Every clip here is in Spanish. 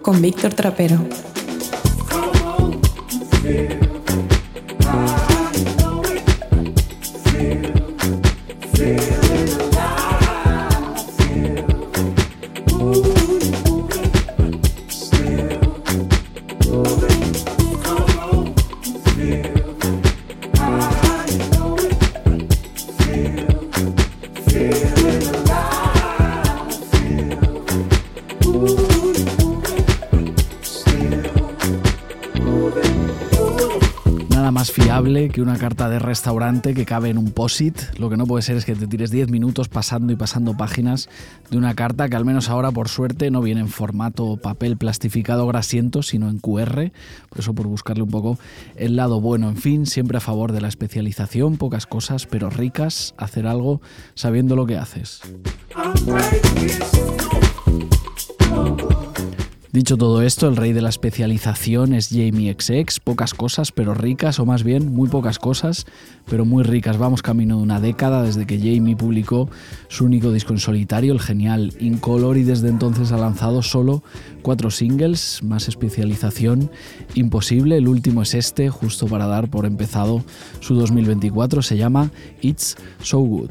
Con Víctor Trapero. Que una carta de restaurante que cabe en un POSIT. Lo que no puede ser es que te tires 10 minutos pasando y pasando páginas de una carta que al menos ahora por suerte no viene en formato papel plastificado grasiento, sino en QR. Por eso por buscarle un poco el lado bueno. En fin, siempre a favor de la especialización, pocas cosas pero ricas, hacer algo sabiendo lo que haces. Dicho todo esto, el rey de la especialización es Jamie XX, pocas cosas pero ricas, o más bien muy pocas cosas pero muy ricas. Vamos camino de una década desde que Jamie publicó su único disco en solitario, el genial Incolor, y desde entonces ha lanzado solo cuatro singles, más especialización imposible. El último es este, justo para dar por empezado su 2024, se llama It's So Good.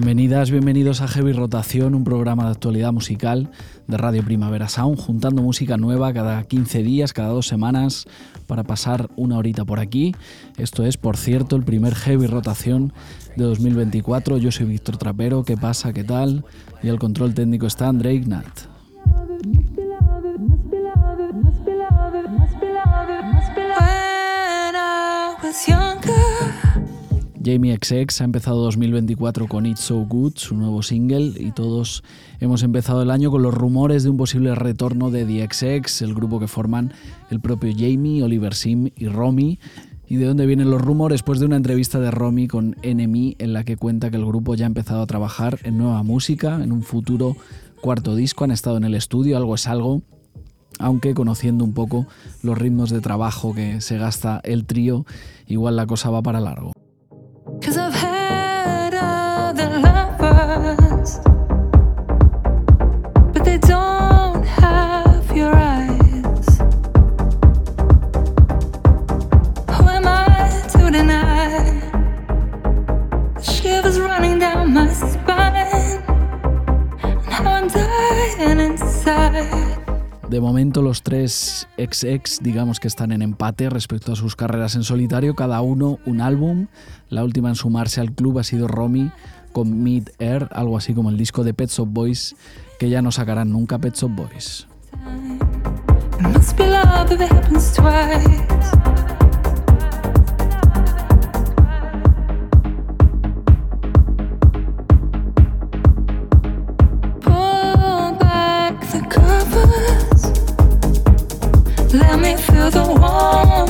Bienvenidos a Heavy Rotación, un programa de actualidad musical de Radio Primavera Sound, juntando música nueva cada 15 días, cada dos semanas, para pasar una horita por aquí. Esto es, por cierto, el primer Heavy Rotación de 2024. Yo soy Víctor Trapero, ¿qué pasa? ¿Qué tal? Y el control técnico está André Ignat. Jamie XX ha empezado 2024 con It's So Good, su nuevo single, y todos hemos empezado el año con los rumores de un posible retorno de The XX, el grupo que forman el propio Jamie, Oliver Sim y Romy. ¿Y de dónde vienen los rumores? Pues de una entrevista de Romy con Enemy en la que cuenta que el grupo ya ha empezado a trabajar en nueva música, en un futuro cuarto disco, han estado en el estudio, algo es algo, aunque conociendo un poco los ritmos de trabajo que se gasta el trío, igual la cosa va para largo. Cause I've had other lovers, De momento los tres ex-ex digamos que están en empate respecto a sus carreras en solitario, cada uno un álbum. La última en sumarse al club ha sido Romy con Mid Air, algo así como el disco de Pets of Boys, que ya no sacarán nunca Pets of Boys. Feel the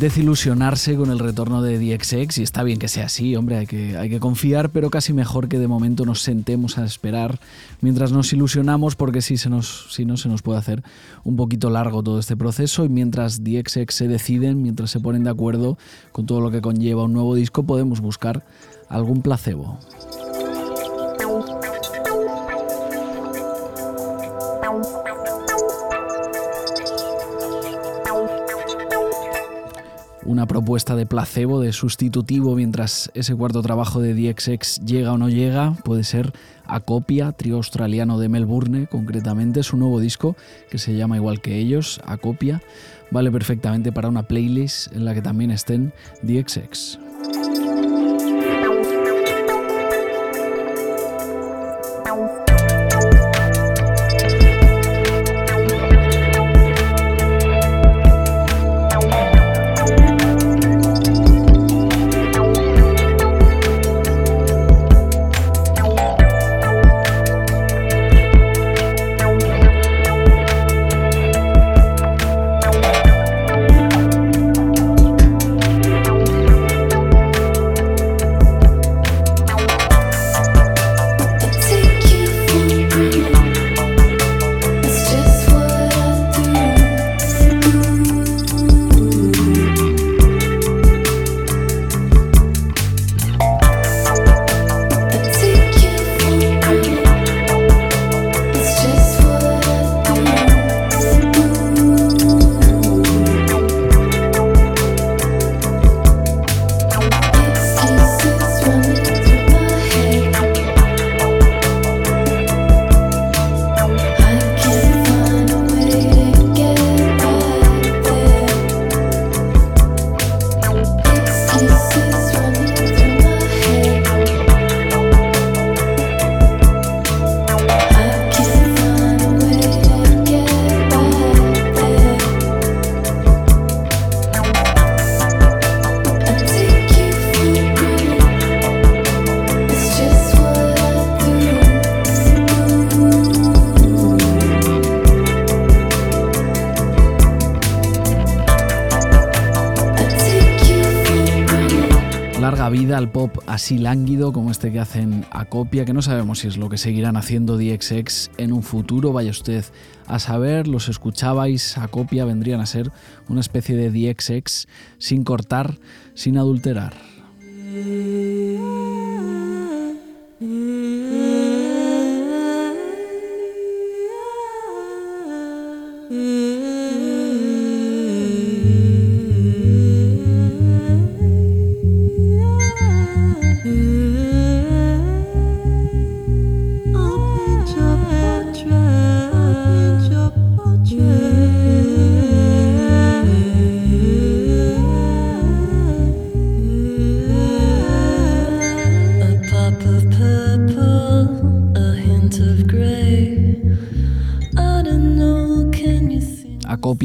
desilusionarse con el retorno de DXX y está bien que sea así, hombre, hay que, hay que confiar, pero casi mejor que de momento nos sentemos a esperar mientras nos ilusionamos porque si, se nos, si no se nos puede hacer un poquito largo todo este proceso y mientras DXX se deciden, mientras se ponen de acuerdo con todo lo que conlleva un nuevo disco, podemos buscar algún placebo. Una propuesta de placebo, de sustitutivo mientras ese cuarto trabajo de DXX llega o no llega. Puede ser Acopia, trío australiano de Melbourne, concretamente. Su nuevo disco, que se llama igual que ellos, Acopia, vale perfectamente para una playlist en la que también estén DXX. Así lánguido como este que hacen a copia, que no sabemos si es lo que seguirán haciendo DXX en un futuro, vaya usted a saber, los escuchabais a copia, vendrían a ser una especie de DXX sin cortar, sin adulterar.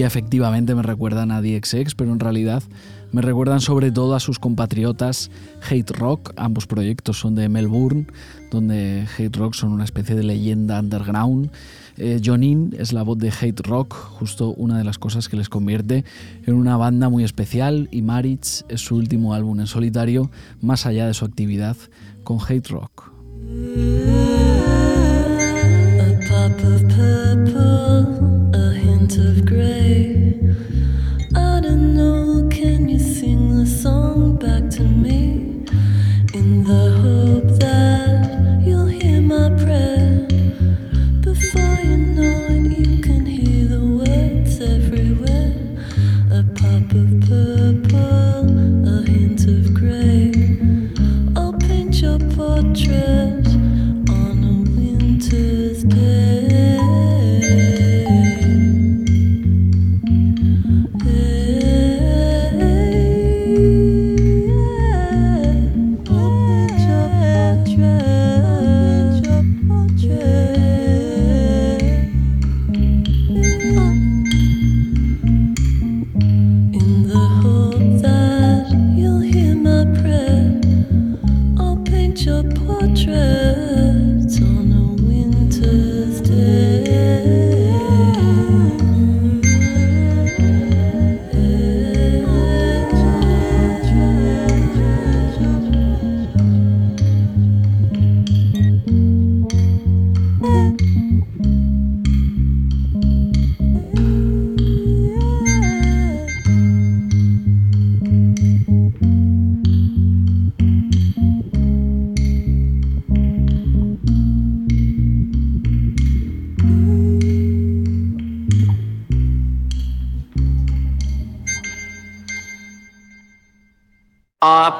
Efectivamente me recuerdan a DXX, pero en realidad me recuerdan sobre todo a sus compatriotas Hate Rock. Ambos proyectos son de Melbourne, donde Hate Rock son una especie de leyenda underground. Eh, Jonin es la voz de Hate Rock, justo una de las cosas que les convierte en una banda muy especial, y Maritz es su último álbum en solitario, más allá de su actividad con Hate Rock. of gray.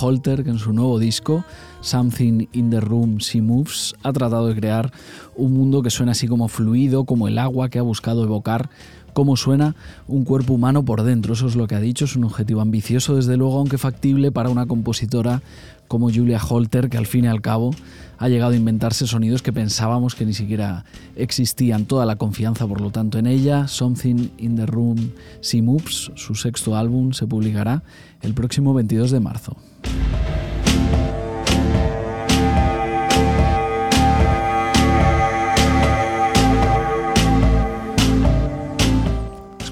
Holter que en su nuevo disco, Something in the Room She Moves, ha tratado de crear un mundo que suena así como fluido, como el agua que ha buscado evocar cómo suena un cuerpo humano por dentro. Eso es lo que ha dicho, es un objetivo ambicioso, desde luego, aunque factible para una compositora como Julia Holter, que al fin y al cabo ha llegado a inventarse sonidos que pensábamos que ni siquiera existían. Toda la confianza, por lo tanto, en ella. Something in the Room She Moves, su sexto álbum, se publicará el próximo 22 de marzo.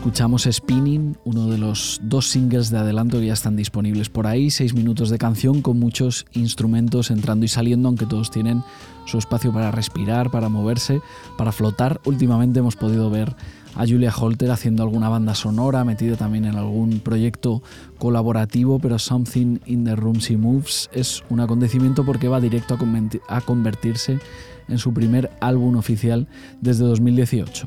Escuchamos Spinning, uno de los dos singles de adelanto que ya están disponibles por ahí, seis minutos de canción con muchos instrumentos entrando y saliendo, aunque todos tienen su espacio para respirar, para moverse, para flotar. Últimamente hemos podido ver a Julia Holter haciendo alguna banda sonora, metida también en algún proyecto colaborativo, pero Something in the Room She Moves es un acontecimiento porque va directo a convertirse en su primer álbum oficial desde 2018.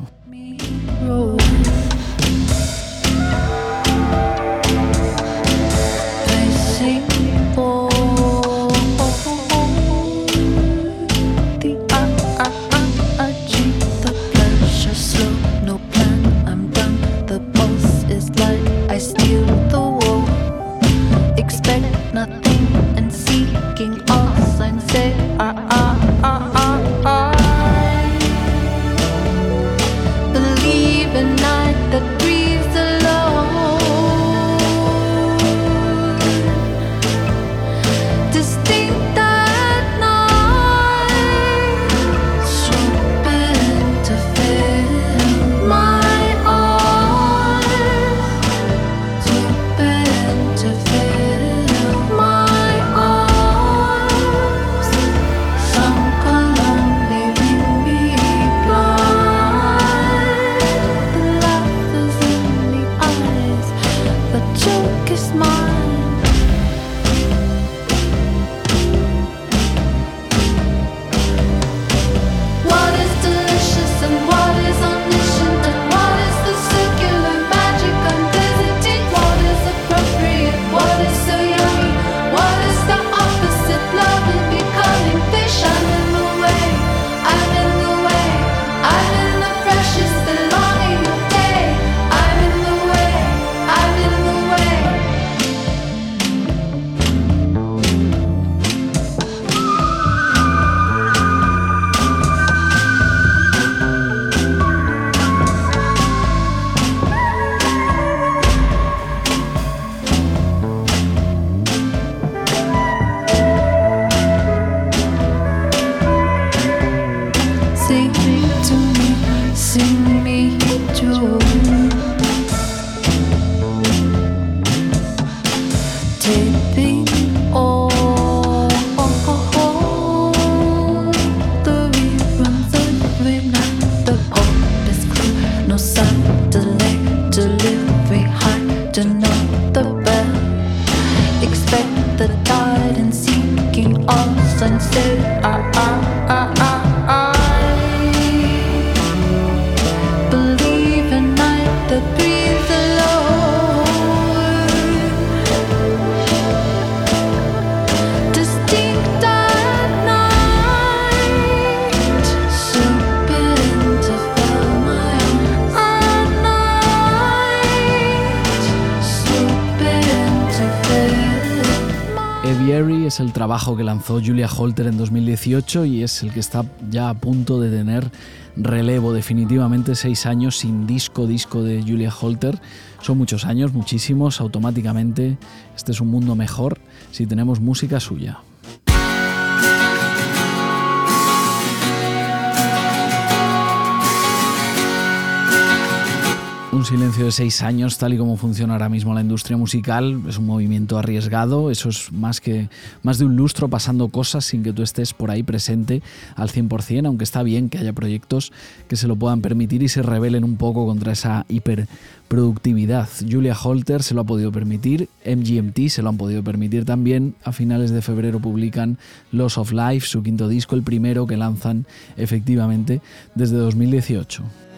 Trabajo que lanzó Julia Holter en 2018 y es el que está ya a punto de tener relevo. Definitivamente seis años sin disco, disco de Julia Holter. Son muchos años, muchísimos. Automáticamente este es un mundo mejor si tenemos música suya. Un silencio de seis años, tal y como funciona ahora mismo la industria musical, es un movimiento arriesgado, eso es más, que, más de un lustro pasando cosas sin que tú estés por ahí presente al 100%, aunque está bien que haya proyectos que se lo puedan permitir y se rebelen un poco contra esa hiperproductividad. Julia Holter se lo ha podido permitir, MGMT se lo han podido permitir también, a finales de febrero publican Loss of Life, su quinto disco, el primero que lanzan efectivamente desde 2018.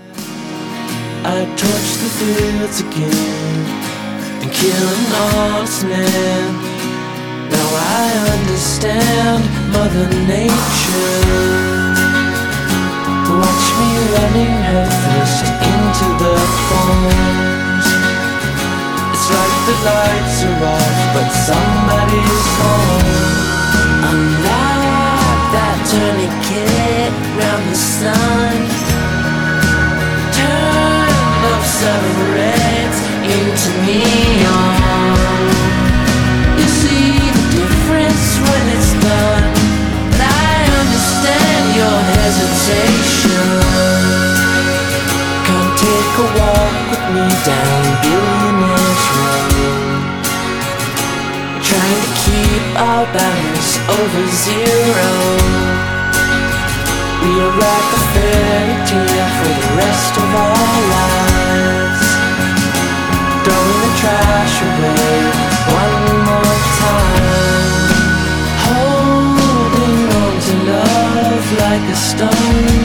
I torch the fields again and kill an honest man. Now I understand Mother Nature. Watch me running her headfirst into the thorns. It's like the lights are off, but somebody's home. I'm like that tourniquet round the sun separates into neon. You see the difference when it's done, but I understand your hesitation. Come take a walk with me down Billionaire's Road. Trying to keep our balance over zero. We are like a fairy tale for the rest of our lives. Throwing the trash away one more time. Holding on to love like a stone.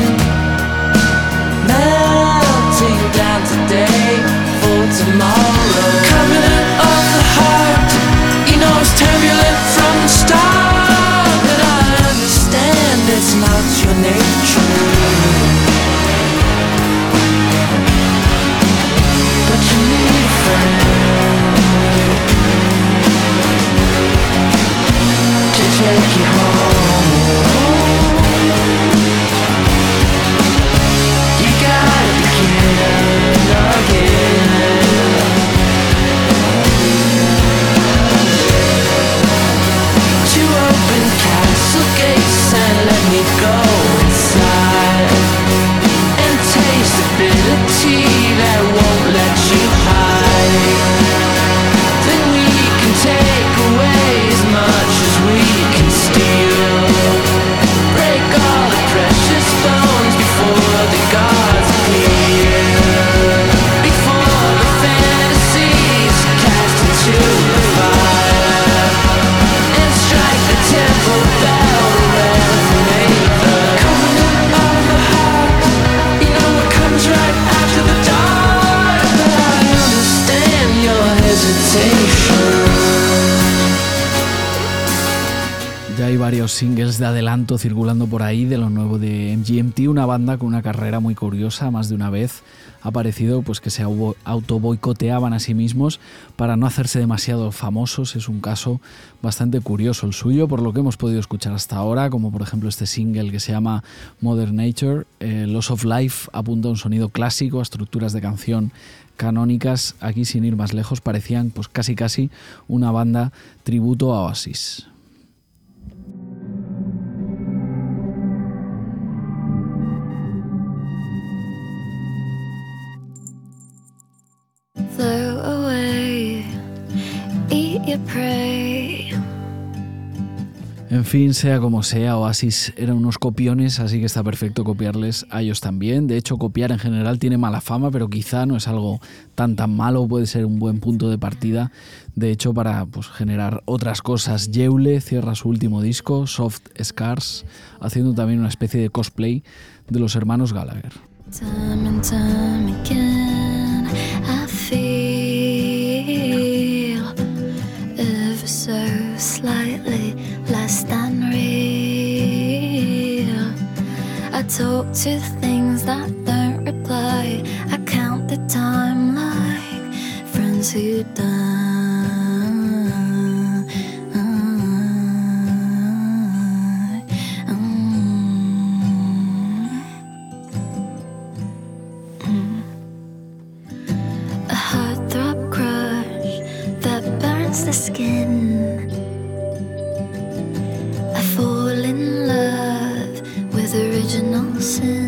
Circulando por ahí de lo nuevo de MGMT, una banda con una carrera muy curiosa, más de una vez ha parecido pues que se auto boicoteaban a sí mismos para no hacerse demasiado famosos. Es un caso bastante curioso el suyo, por lo que hemos podido escuchar hasta ahora, como por ejemplo este single que se llama Modern Nature. Eh, Loss of Life apunta a un sonido clásico, a estructuras de canción canónicas. Aquí, sin ir más lejos, parecían pues casi casi una banda tributo a Oasis. Sea como sea, Oasis eran unos copiones, así que está perfecto copiarles a ellos también. De hecho, copiar en general tiene mala fama, pero quizá no es algo tan tan malo, puede ser un buen punto de partida. De hecho, para pues, generar otras cosas, Yeule cierra su último disco, Soft Scars, haciendo también una especie de cosplay de los hermanos Gallagher. Talk to things that don't reply. I count the time like friends who die. listen.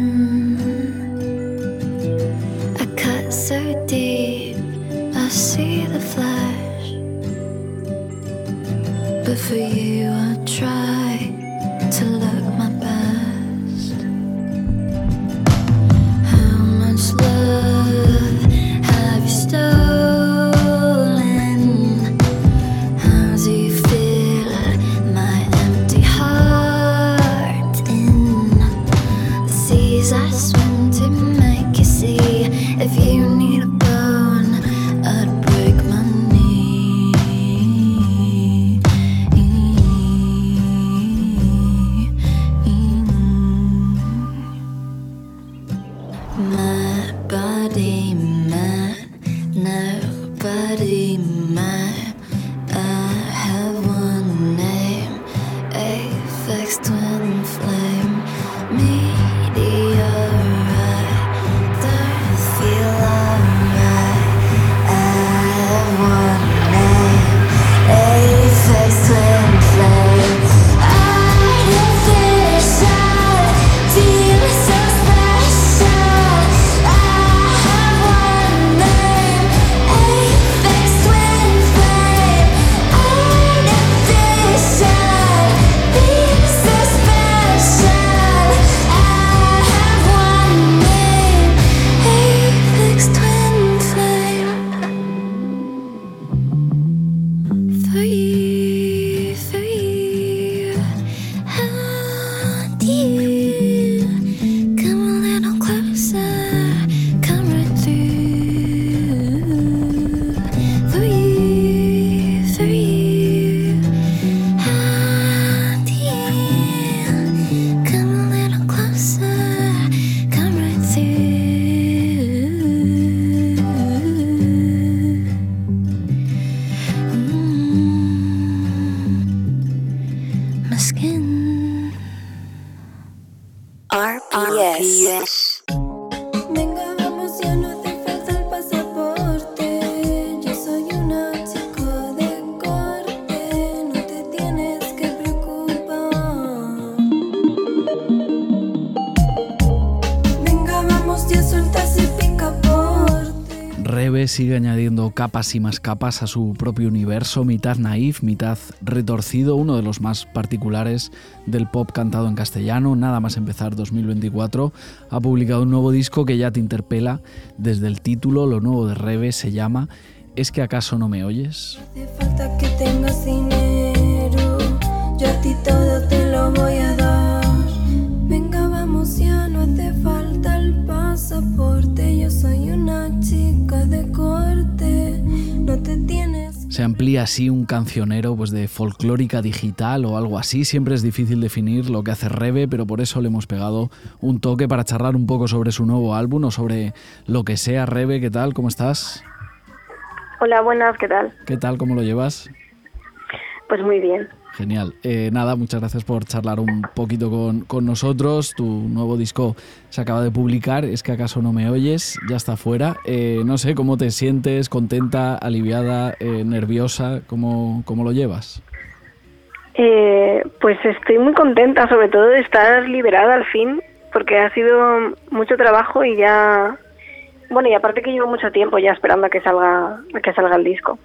Sigue añadiendo capas y más capas a su propio universo, mitad naif, mitad retorcido, uno de los más particulares del pop cantado en castellano. Nada más empezar 2024, ha publicado un nuevo disco que ya te interpela desde el título. Lo nuevo de Rebe se llama ¿Es que acaso no me oyes? Se amplía así un cancionero pues de folclórica digital o algo así. Siempre es difícil definir lo que hace Rebe, pero por eso le hemos pegado un toque para charlar un poco sobre su nuevo álbum o sobre lo que sea. Rebe, ¿qué tal? ¿Cómo estás? Hola, buenas, ¿qué tal? ¿Qué tal? ¿Cómo lo llevas? Pues muy bien. Genial. Eh, nada, muchas gracias por charlar un poquito con, con nosotros. Tu nuevo disco se acaba de publicar. Es que acaso no me oyes, ya está fuera. Eh, no sé, ¿cómo te sientes? ¿Contenta, aliviada, eh, nerviosa? ¿Cómo, ¿Cómo lo llevas? Eh, pues estoy muy contenta, sobre todo de estar liberada al fin, porque ha sido mucho trabajo y ya, bueno, y aparte que llevo mucho tiempo ya esperando a que salga, a que salga el disco.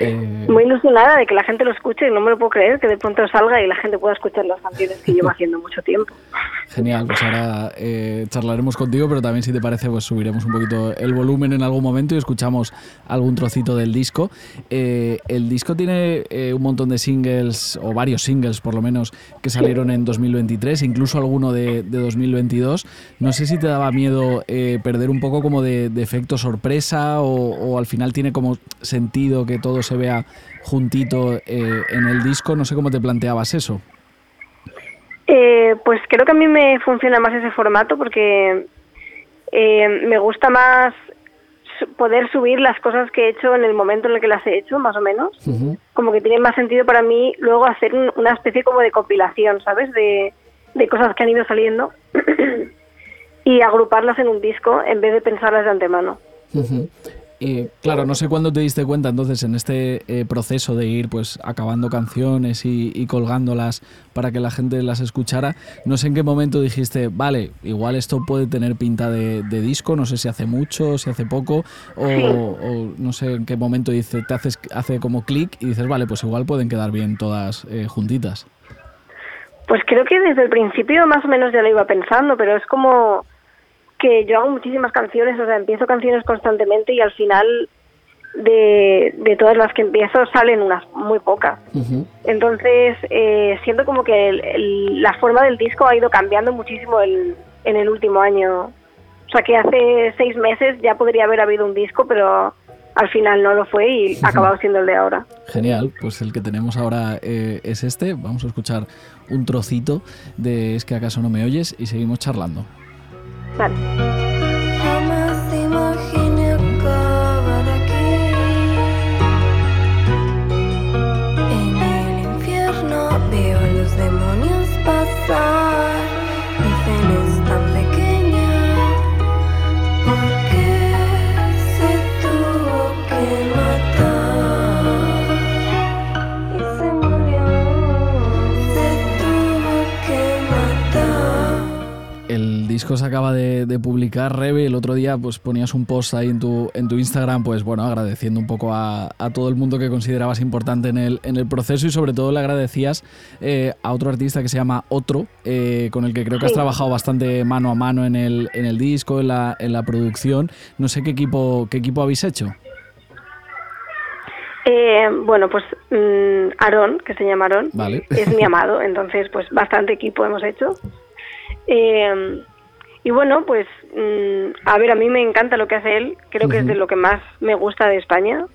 Eh, Muy ilusionada de que la gente lo escuche y no me lo puedo creer que de pronto salga y la gente pueda escuchar las canciones que llevo haciendo mucho tiempo. Genial, pues ahora eh, charlaremos contigo, pero también si te parece, pues subiremos un poquito el volumen en algún momento y escuchamos algún trocito del disco. Eh, el disco tiene eh, un montón de singles, o varios singles por lo menos, que salieron en 2023, incluso alguno de, de 2022. No sé si te daba miedo eh, perder un poco como de, de efecto sorpresa o, o al final tiene como sentido que todo se vea juntito eh, en el disco. No sé cómo te planteabas eso. Eh, pues creo que a mí me funciona más ese formato porque eh, me gusta más poder subir las cosas que he hecho en el momento en el que las he hecho, más o menos. Como que tiene más sentido para mí luego hacer un- una especie como de compilación, ¿sabes? De, de cosas que han ido saliendo y agruparlas en un disco en vez de pensarlas de antemano. Y claro, no sé cuándo te diste cuenta entonces en este eh, proceso de ir pues acabando canciones y, y colgándolas para que la gente las escuchara, no sé en qué momento dijiste, vale, igual esto puede tener pinta de, de disco, no sé si hace mucho, si hace poco, o, Sí. o no sé en qué momento dice, te haces, hace como clic y dices, vale, pues igual pueden quedar bien todas eh, juntitas. Pues creo que desde el principio más o menos ya lo iba pensando, pero es como que yo hago muchísimas canciones, o sea, empiezo canciones constantemente y al final de, de todas las que empiezo salen unas muy pocas. Ujú. Entonces, eh, siento como que el- el- la forma del disco ha ido cambiando muchísimo el- en el último año. O sea, que hace seis meses ya podría haber habido un disco, pero al final no lo fue y ha acabado siendo el de ahora. Genial, pues el que tenemos ahora eh, es este. Vamos a escuchar un trocito de Es que acaso no me oyes y seguimos charlando. Vale. Disco se acaba de, de publicar, Rebe. El otro día pues ponías un post ahí en tu, en tu Instagram, pues bueno, agradeciendo un poco a, a todo el mundo que considerabas importante en el, en el proceso y sobre todo le agradecías eh, a otro artista que se llama Otro, eh, con el que creo que has Sí. trabajado bastante mano a mano en el, en el disco, en la, en la producción. No sé qué equipo, qué equipo habéis hecho. Eh, bueno, pues mm, Aarón, que se llama Aarón, Vale. es mi amado, entonces pues bastante equipo hemos hecho. Eh, y bueno, pues mm, a ver, a mí me encanta lo que hace él, creo que es de lo que más me gusta de España.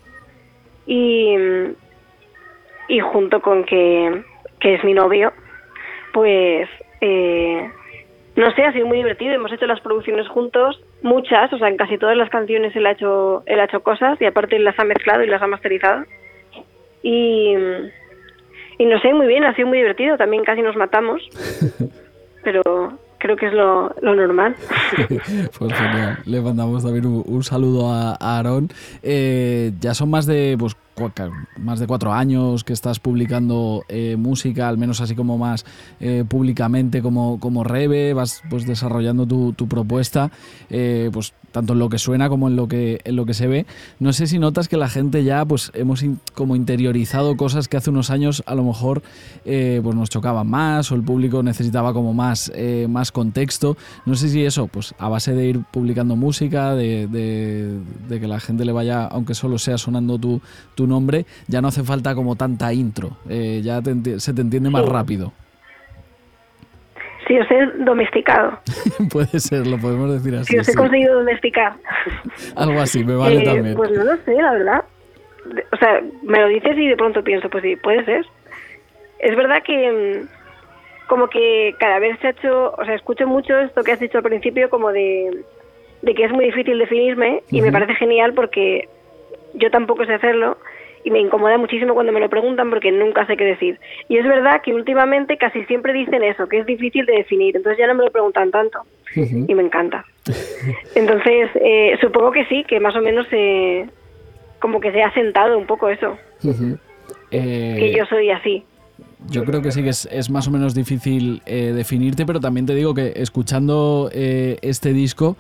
Y, y junto con que, que es mi novio, pues eh, no sé, ha sido muy divertido. Hemos hecho las producciones juntos, muchas, o sea, en casi todas las canciones él ha hecho, él ha hecho cosas y aparte las ha mezclado y las ha masterizado. Y, y no sé, muy bien, ha sido muy divertido, también casi nos matamos, pero creo que es lo, normal. pues genial, le mandamos también un, un saludo a, a Aarón. Eh, ya son más de pues, más de cuatro años que estás publicando eh, música, al menos así como más eh, públicamente como, como Rebe, vas pues desarrollando tu, tu propuesta, eh, pues tanto en lo que suena como en lo que, en lo que se ve. No sé si notas que la gente ya pues hemos como interiorizado cosas que hace unos años a lo mejor pues nos chocaban más o el público necesitaba como más, más contexto. No sé si eso, pues a base de ir publicando música, de, de, de que la gente le vaya, aunque solo sea sonando tu, tu nombre, ya no hace falta como tanta intro, eh, ya se te entiende más rápido. Sí, os he domesticado. Puede ser, lo podemos decir así. Sí, os he conseguido domesticar. Algo así, me vale Eh, también. Pues no lo sé, la verdad. O sea, me lo dices y de pronto pienso, pues sí, puede ser. Es verdad que mm, como que cada vez se ha hecho, o sea, escucho mucho esto que has dicho al principio como de, de que es muy difícil definirme y me parece genial porque yo tampoco sé hacerlo y me incomoda muchísimo cuando me lo preguntan porque nunca sé qué decir. Y es verdad que últimamente casi siempre dicen eso, que es difícil de definir, entonces ya no me lo preguntan tanto y me encanta. Entonces, eh, supongo que sí, que más o menos eh, como que se ha sentado un poco eso, Ujú. Eh, que yo soy así. Yo creo que sí que es, es más o menos difícil eh, definirte, pero también te digo que escuchando eh, este disco,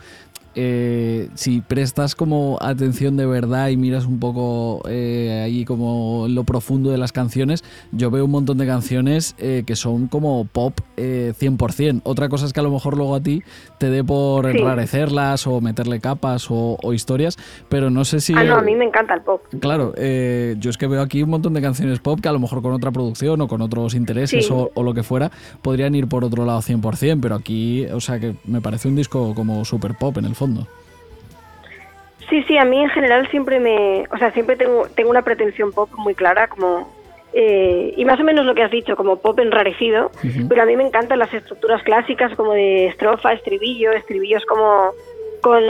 eh, si prestas como atención de verdad y miras un poco eh, ahí como lo profundo de las canciones, yo veo un montón de canciones eh, que son como pop eh, 100%. Otra cosa es que a lo mejor luego a ti te dé por Sí. enrarecerlas o meterle capas o, o historias, pero no sé si... Ah, no, a mí me encanta el pop. Claro, eh, yo es que veo aquí un montón de canciones pop que a lo mejor con otra producción o con otros intereses Sí. o, o lo que fuera podrían ir por otro lado 100%, pero aquí, o sea que me parece un disco como super pop en el fondo. Sí, sí, a mí en general siempre me, o sea, siempre tengo, tengo una pretensión pop muy clara, como eh, y más o menos lo que has dicho, como pop enrarecido, pero a mí me encantan las estructuras clásicas como de estrofa, estribillo, estribillos como con,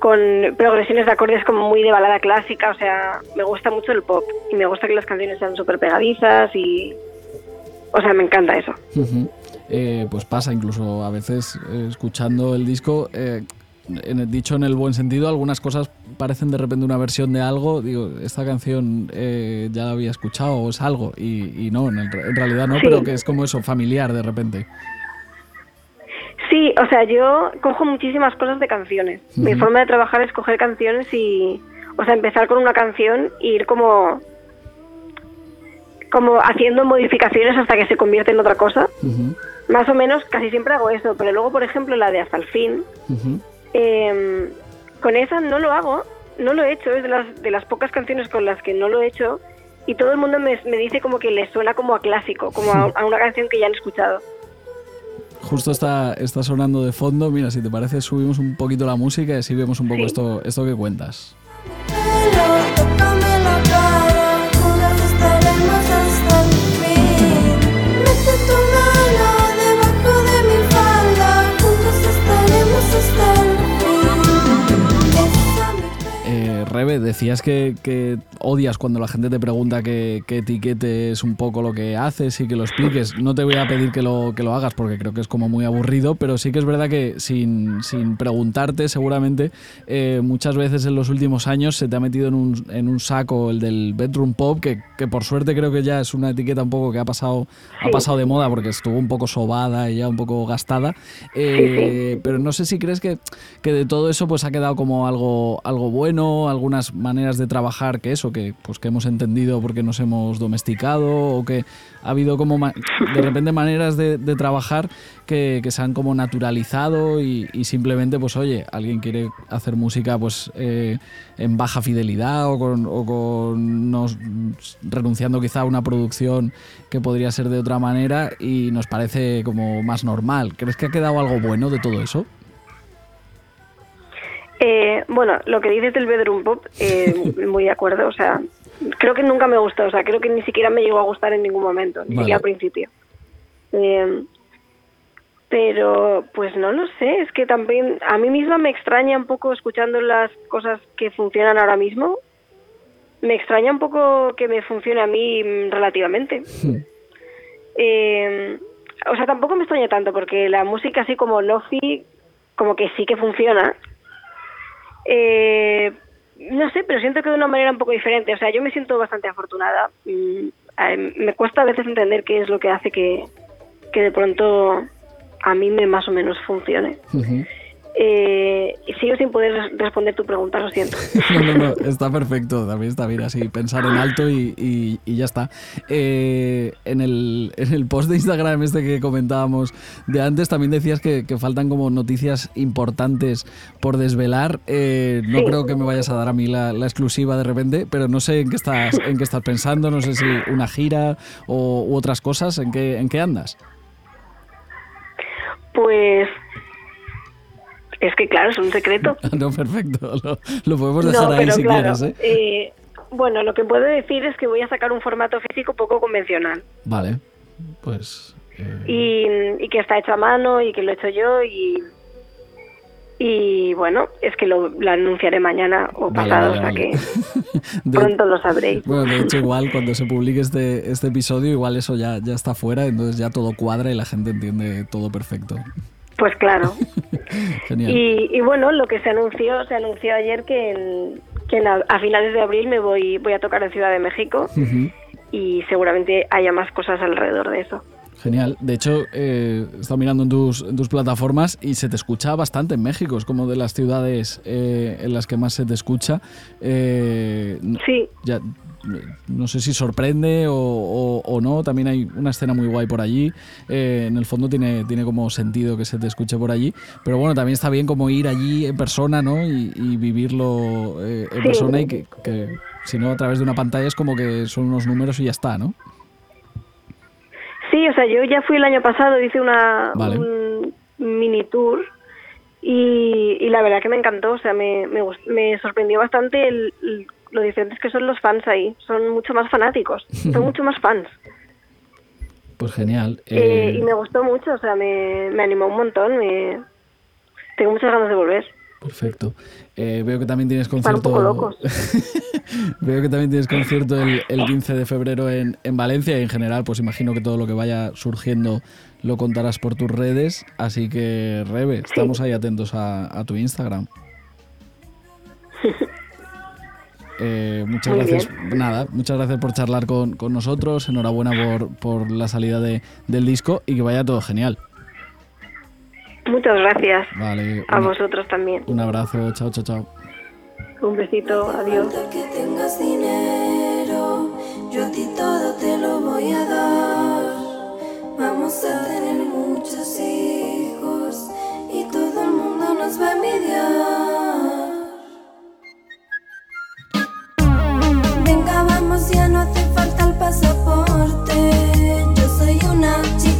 con progresiones de acordes como muy de balada clásica, o sea, me gusta mucho el pop y me gusta que las canciones sean súper pegadizas y, o sea, me encanta eso. Eh, pues pasa incluso a veces eh, escuchando el disco, eh, en dicho en el buen sentido, algunas cosas parecen de repente una versión de algo. Digo, esta canción eh, ya la había escuchado o es algo y, y no, en, el- en realidad no, Sí. pero que es como eso, familiar de repente. Sí, o sea, yo cojo muchísimas cosas de canciones. Mi forma de trabajar es coger canciones y, o sea, empezar con una canción e ir como, como haciendo modificaciones hasta que se convierte en otra cosa. Más o menos, casi siempre hago eso. Pero luego, por ejemplo, la de Hasta el fin, eh, con esa no lo hago, no lo he hecho. Es de las, de las pocas canciones con las que no lo he hecho. Y todo el mundo me, me dice como que le suena como a clásico, como a, a una canción que ya han escuchado. Justo está, está sonando de fondo. Mira, si te parece, subimos un poquito la música y así vemos un poco esto, esto que cuentas. Rebe, decías que, que odias cuando la gente te pregunta que, que etiquetes un poco lo que haces y que lo expliques. No te voy a pedir que lo, que lo hagas porque creo que es como muy aburrido, pero sí que es verdad que sin, sin preguntarte, seguramente, eh, muchas veces en los últimos años se te ha metido en un, en un saco el del bedroom pop, que, que por suerte creo que ya es una etiqueta un poco que ha pasado, ha pasado de moda porque estuvo un poco sobada y ya un poco gastada. Eh, Pero no sé si crees que, que de todo eso pues ha quedado como algo, algo bueno, algunas maneras de trabajar que eso, que pues que hemos entendido porque nos hemos domesticado o que ha habido como de repente maneras de, trabajar que, se han como naturalizado y, y simplemente pues oye, alguien quiere hacer música pues eh, en baja fidelidad o con, o con nos- renunciando quizá a una producción que podría ser de otra manera y nos parece como más normal. ¿Crees que ha quedado algo bueno de todo eso? Eh, bueno, lo que dices del bedroom pop, eh, muy de acuerdo. O sea, creo que nunca me gustó. O sea, creo que ni siquiera me llegó a gustar en ningún momento, ni Vale. siquiera al principio. Eh, pero, pues no lo sé. Es que también a mí misma me extraña un poco escuchando las cosas que funcionan ahora mismo. me extraña un poco que me funcione a mí relativamente. Eh, o sea, tampoco me extraña tanto porque la música así como lofi, como que sí que funciona. Eh, no sé, pero siento que de una manera un poco diferente. O sea, yo me siento bastante afortunada. Mm, me cuesta a veces entender qué es lo que hace que, que de pronto a mí me más o menos funcione. Eh, sigo sin poder res- responder tu pregunta, lo siento. No, no, no, está perfecto, también está bien así, pensar en alto y, y- y ya está. Eh, en, el, en el post de Instagram este que comentábamos de antes también decías que, que faltan como noticias importantes por desvelar. Eh, no Sí. creo que me vayas a dar a mí la, la exclusiva de repente, pero no sé en qué estás, en qué estás pensando, no sé si una gira o, u otras cosas, ¿en qué, en qué andas? Pues es que claro, es un secreto. no, perfecto, lo, lo podemos dejar No, ahí pero si claro. quieres. ¿eh? eh, bueno, lo que puedo decir es que voy a sacar un formato físico poco convencional Vale, pues... eh, y, y que está hecho a mano y que lo he hecho yo y y bueno, es que lo, lo anunciaré mañana o Vale, pasado, vale, o sea que De- pronto lo sabréis. Bueno, de hecho, igual cuando se publique este, este episodio, igual eso ya, ya está fuera, entonces ya todo cuadra y la gente entiende todo perfecto. Pues claro. Genial. Y, y bueno, lo que se anunció, se anunció ayer que, en- que en a, a finales de abril me voy, voy a tocar en Ciudad de México y seguramente haya más cosas alrededor de eso. Genial. De hecho, eh, he estado mirando en tus, en tus plataformas y se te escucha bastante en México. Es como de las ciudades eh, en las que más se te escucha. Eh, Sí, ya, no sé si sorprende o, o- o no. También hay una escena muy guay por allí. Eh, en el fondo tiene, tiene como sentido que se te escuche por allí. Pero bueno, también está bien como ir allí en persona, ¿no? Y, y vivirlo eh, en Sí. persona y que, que si no a través de una pantalla es como que son unos números y ya está, ¿no? sí, o sea, yo ya fui el año pasado, hice una Vale. un mini tour y, y la verdad que me encantó, o sea, me, me, me sorprendió bastante el- el- lo diferentes que son los fans ahí, son mucho más fanáticos, son mucho más fans. Pues genial. Eh, Eh, y me gustó mucho, o sea, me, me animó un montón, me, tengo muchas ganas de volver. Perfecto. Eh, veo que también tienes Están un concierto. poco locos. veo que también tienes concierto el, el 15 de febrero en, en Valencia y en general, pues imagino que todo lo que vaya surgiendo lo contarás por tus redes. Así que, Rebe, estamos ahí atentos a, a tu Instagram. Eh, muchas Muy gracias. Nada, muchas gracias por charlar con, con nosotros. Enhorabuena por, por la salida de- del disco y que vaya todo genial. Muchas gracias Vale. a un- vosotros también. Un abrazo. Chao, chao, chao. Un besito, adiós. que tengas dinero, yo a ti todo te lo voy a dar. Vamos a tener muchos hijos y todo el mundo nos va a envidiar. Ya no hace falta el pasaporte. Yo soy una chica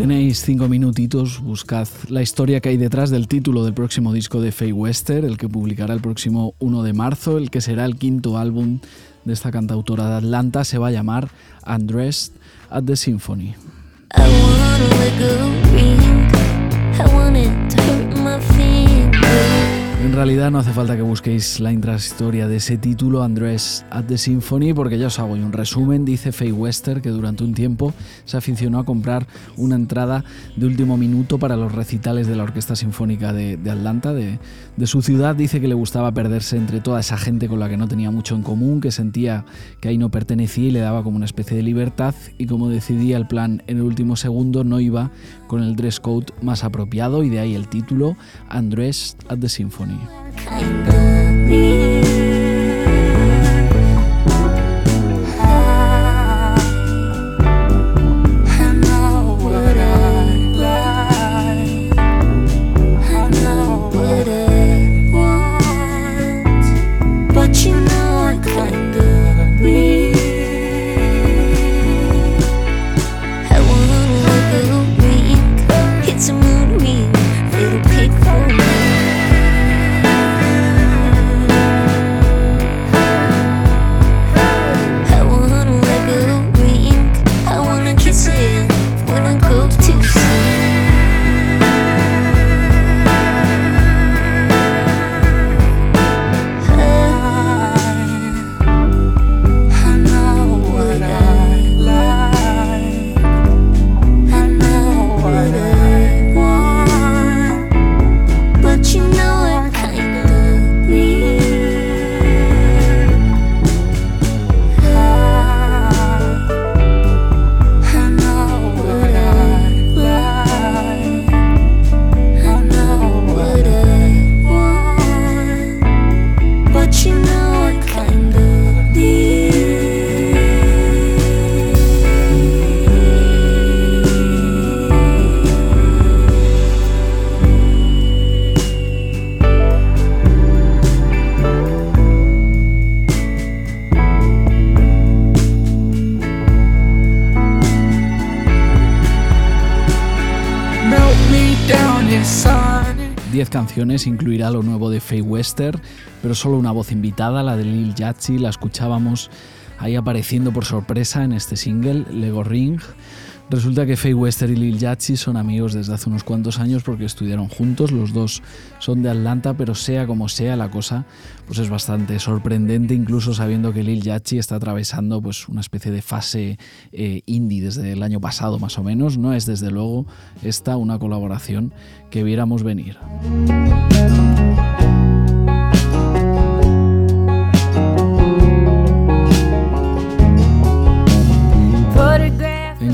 Tenéis cinco minutitos, buscad la historia que hay detrás del título del próximo disco de Faye Wester, el que publicará el próximo 1 de marzo, el que será el quinto álbum de esta cantautora de Atlanta. Se va a llamar Undressed at the Symphony. I wanna En realidad no hace falta que busquéis la intrahistoria de ese título, Andrés at the Symphony, porque ya os hago un resumen. Dice Faye Wester que durante un tiempo se aficionó a comprar una entrada de último minuto para los recitales de la Orquesta Sinfónica de, Atlanta, de, de, su ciudad. Dice que le gustaba perderse entre toda esa gente con la que no tenía mucho en común, que sentía que ahí no pertenecía y le daba como una especie de libertad. Y como decidía el plan en el último segundo, no iba con el dress code más apropiado y de ahí el título, Andrés at the Symphony. Incluirá lo nuevo de Faye Wester, pero solo una voz invitada, la de Lil Yachty, la escuchábamos ahí apareciendo por sorpresa en este single, Lego Ring. Resulta que Faye Wester y Lil Yachty son amigos desde hace unos cuantos años porque estudiaron juntos, los dos son de Atlanta, pero sea como sea la cosa, pues es bastante sorprendente, incluso sabiendo que Lil Yachty está atravesando pues una especie de fase eh, indie desde el año pasado más o menos. No es desde luego esta una colaboración que viéramos venir.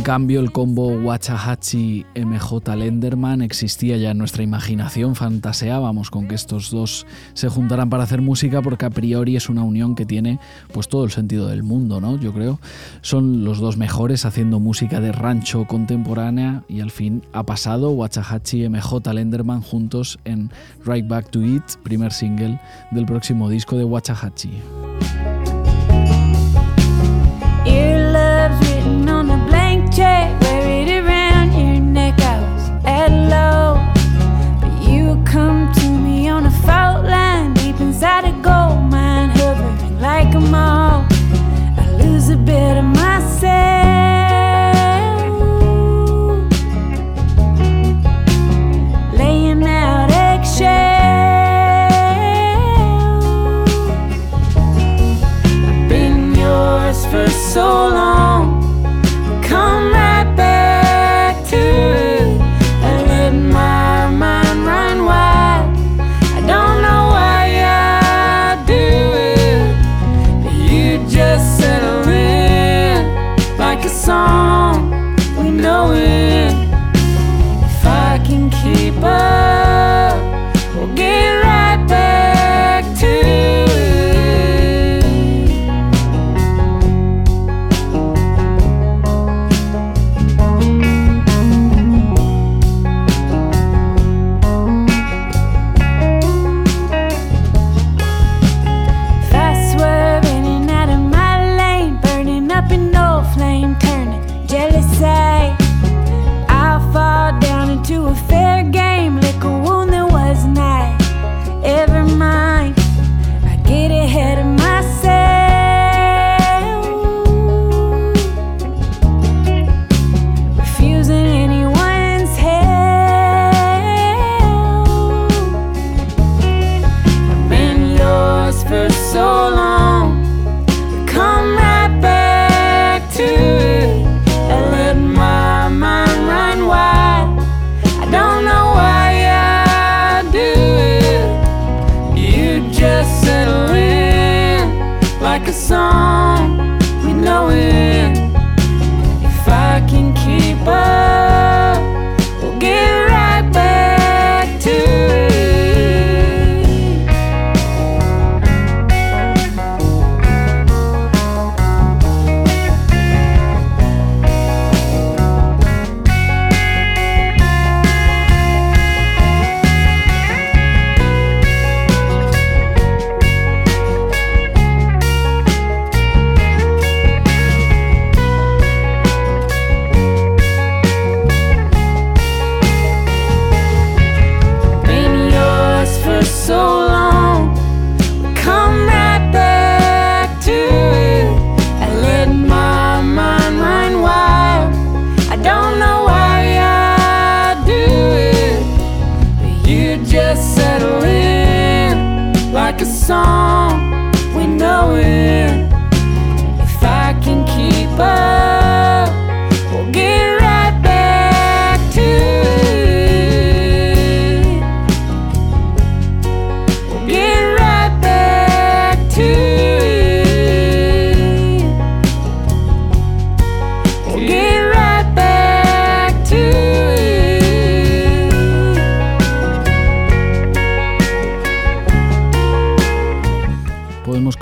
Cambio, el combo Wachahachi-MJ Lenderman existía ya en nuestra imaginación, fantaseábamos con que estos dos se juntaran para hacer música porque a priori es una unión que tiene pues todo el sentido del mundo, ¿no? Yo creo. Son los dos mejores haciendo música de rancho contemporánea y al fin ha pasado Wachahachi y MJ Lenderman juntos en Right Back to It, primer single del próximo disco de Wachahachi. take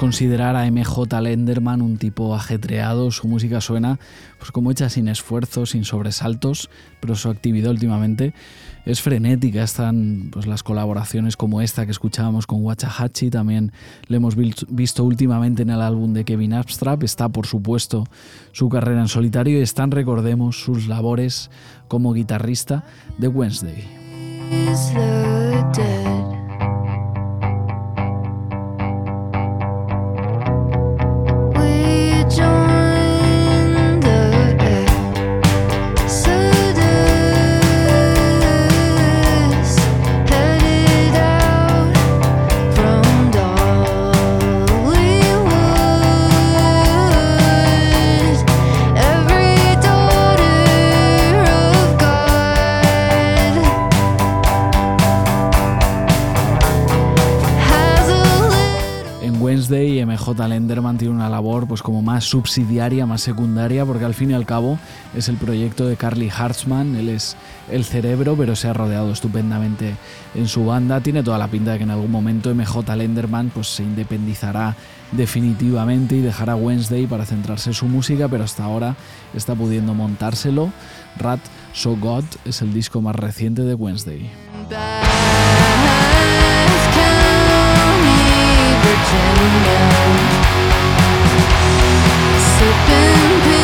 considerar a MJ Lenderman un tipo ajetreado, su música suena pues como hecha sin esfuerzo, sin sobresaltos, pero su actividad últimamente es frenética. Están pues, las colaboraciones como esta que escuchábamos con Wachahachi, también le hemos visto últimamente en el álbum de Kevin Abstract, está por supuesto su carrera en solitario y están, recordemos, sus labores como guitarrista de Wednesday. Como más subsidiaria, más secundaria, porque al fin y al cabo es el proyecto de Carly Hartzman, él es el cerebro, pero se ha rodeado estupendamente en su banda. Tiene toda la pinta de que en algún momento MJ Lenderman pues, se independizará definitivamente y dejará Wednesday para centrarse en su música, pero hasta ahora está pudiendo montárselo. Rat So God es el disco más reciente de Wednesday. open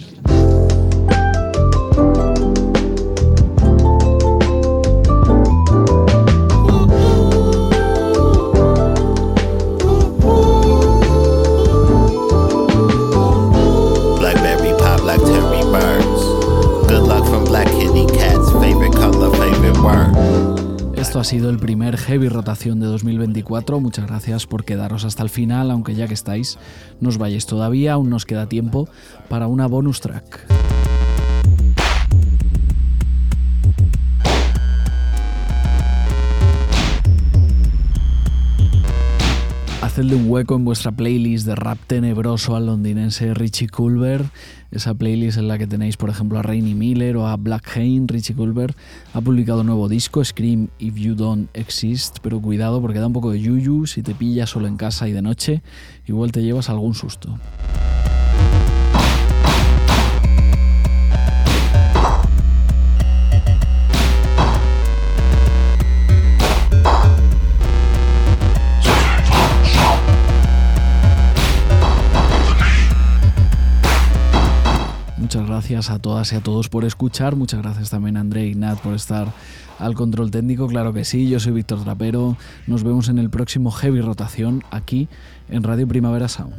Esto ha sido el primer Heavy Rotación de 2024. Muchas gracias por quedaros hasta el final, aunque ya que estáis, no os vayáis todavía, aún nos queda tiempo para una bonus track. Hacedle un hueco en vuestra playlist de rap tenebroso al londinense Richie Culver. Esa playlist en la que tenéis, por ejemplo, a Rainy Miller o a Black Hain. Richie Culver ha publicado un nuevo disco, Scream If You Don't Exist, pero cuidado porque da un poco de yuyu. Si te pillas solo en casa y de noche, igual te llevas algún susto. Gracias a todas y a todos por escuchar. Muchas gracias también a André y Nat por estar al control técnico. Claro que sí, yo soy Víctor Trapero. Nos vemos en el próximo Heavy Rotación aquí en Radio Primavera Sound.